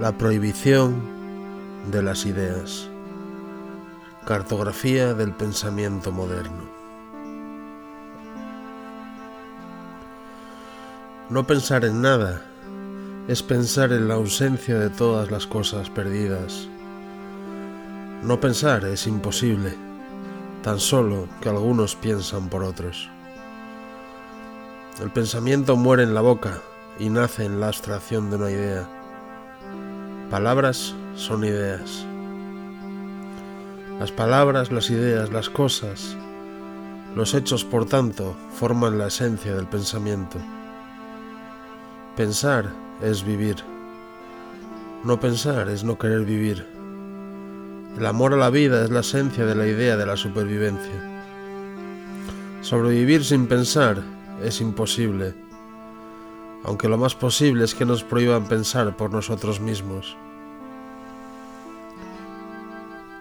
La prohibición de las ideas. Cartografía del pensamiento moderno. No pensar en nada es pensar en la ausencia de todas las cosas perdidas. No pensar es imposible, tan solo que algunos piensan por otros. El pensamiento muere en la boca y nace en la abstracción de una idea. Palabras son ideas. Las palabras, las ideas, las cosas, los hechos, por tanto, forman la esencia del pensamiento. Pensar es vivir. No pensar es no querer vivir. El amor a la vida es la esencia de la idea de la supervivencia. Sobrevivir sin pensar es imposible, aunque lo más posible es que nos prohíban pensar por nosotros mismos.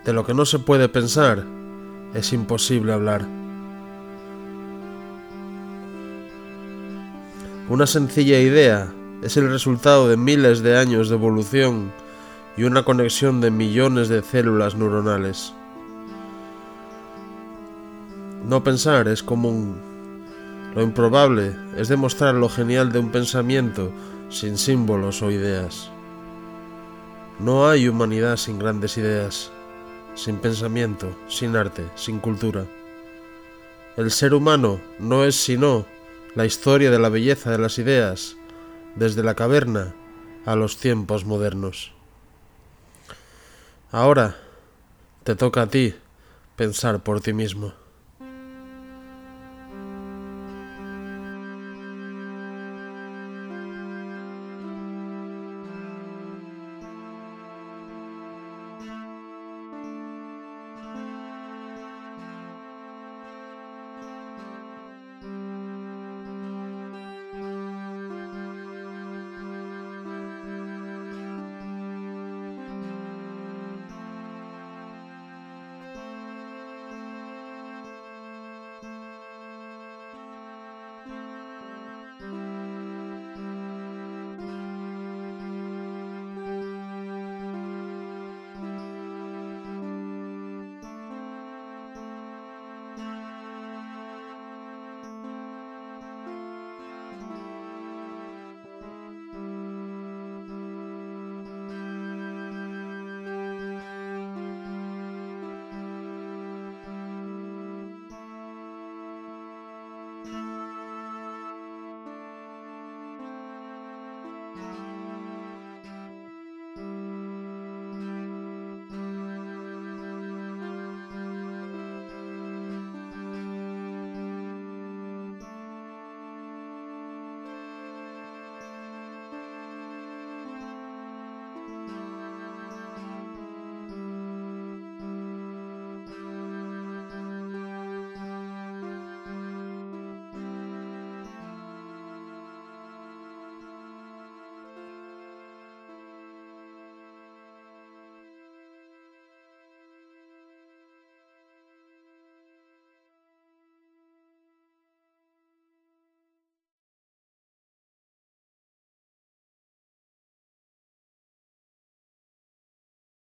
De lo que no se puede pensar es imposible hablar. Una sencilla idea es el resultado de miles de años de evolución y una conexión de millones de células neuronales. No pensar es común. Lo improbable es demostrar lo genial de un pensamiento sin símbolos o ideas. No hay humanidad sin grandes ideas, sin pensamiento, sin arte, sin cultura. El ser humano no es sino la historia de la belleza de las ideas, desde la caverna a los tiempos modernos. Ahora te toca a ti pensar por ti mismo.